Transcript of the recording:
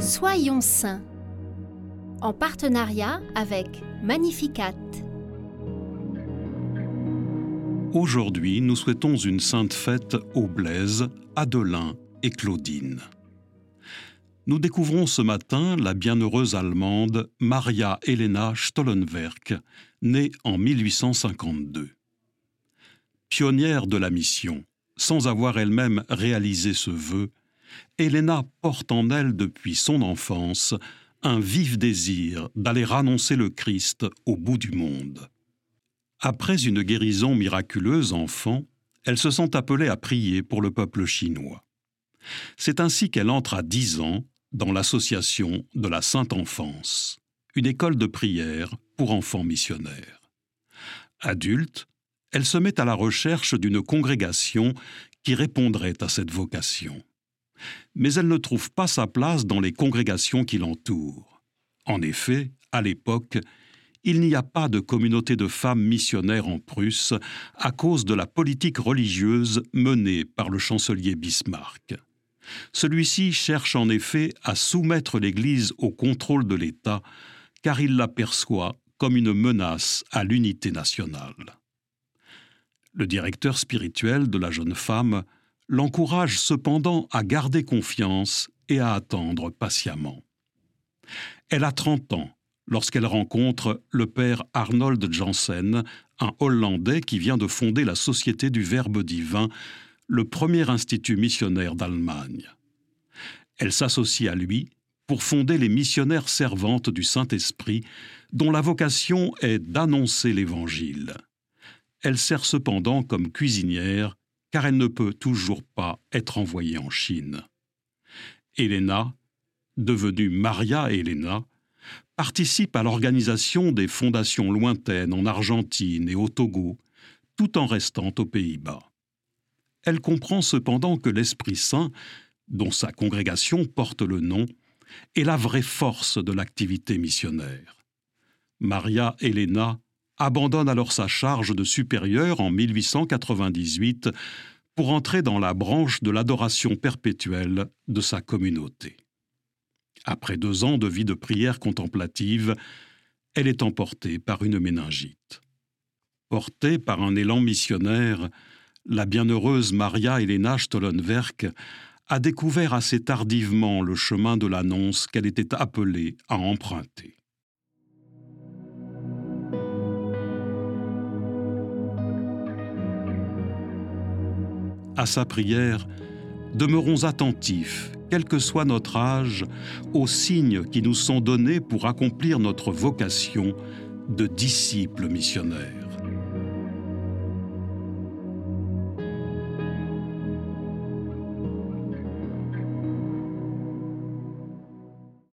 Soyons saints en partenariat avec Magnificat. Aujourd'hui, nous souhaitons une sainte fête aux Blaise, Adelin et Claudine. Nous découvrons ce matin la bienheureuse Allemande Maria Helena Stollenwerk, née en 1852. Pionnière de la mission, sans avoir elle-même réalisé ce vœu, Helena porte en elle depuis son enfance un vif désir d'aller annoncer le Christ au bout du monde. Après une guérison miraculeuse enfant, elle se sent appelée à prier pour le peuple chinois. C'est ainsi qu'elle entre à dix ans dans l'association de la Sainte Enfance, une école de prière pour enfants missionnaires. Adulte, elle se met à la recherche d'une congrégation qui répondrait à cette vocation mais elle ne trouve pas sa place dans les congrégations qui l'entourent. En effet, à l'époque, il n'y a pas de communauté de femmes missionnaires en Prusse à cause de la politique religieuse menée par le chancelier Bismarck. Celui-ci cherche en effet à soumettre l'Église au contrôle de l'État, car il l'aperçoit comme une menace à l'unité nationale. Le directeur spirituel de la jeune femme l'encourage cependant à garder confiance et à attendre patiemment. Elle a 30 ans lorsqu'elle rencontre le père Arnold Janssen, un Hollandais qui vient de fonder la Société du Verbe divin, le premier institut missionnaire d'Allemagne. Elle s'associe à lui pour fonder les missionnaires servantes du Saint-Esprit, dont la vocation est d'annoncer l'Évangile. Elle sert cependant comme cuisinière car elle ne peut toujours pas être envoyée en Chine. Elena, devenue Maria Elena, participe à l'organisation des fondations lointaines en Argentine et au Togo, tout en restant aux Pays-Bas. Elle comprend cependant que l'Esprit Saint, dont sa congrégation porte le nom, est la vraie force de l'activité missionnaire. Maria Elena abandonne alors sa charge de supérieur en 1898 pour entrer dans la branche de l'adoration perpétuelle de sa communauté. Après deux ans de vie de prière contemplative, elle est emportée par une méningite. Portée par un élan missionnaire, la bienheureuse Maria Helena Stollenwerk a découvert assez tardivement le chemin de l'annonce qu'elle était appelée à emprunter. À sa prière, demeurons attentifs, quel que soit notre âge, aux signes qui nous sont donnés pour accomplir notre vocation de disciples missionnaires.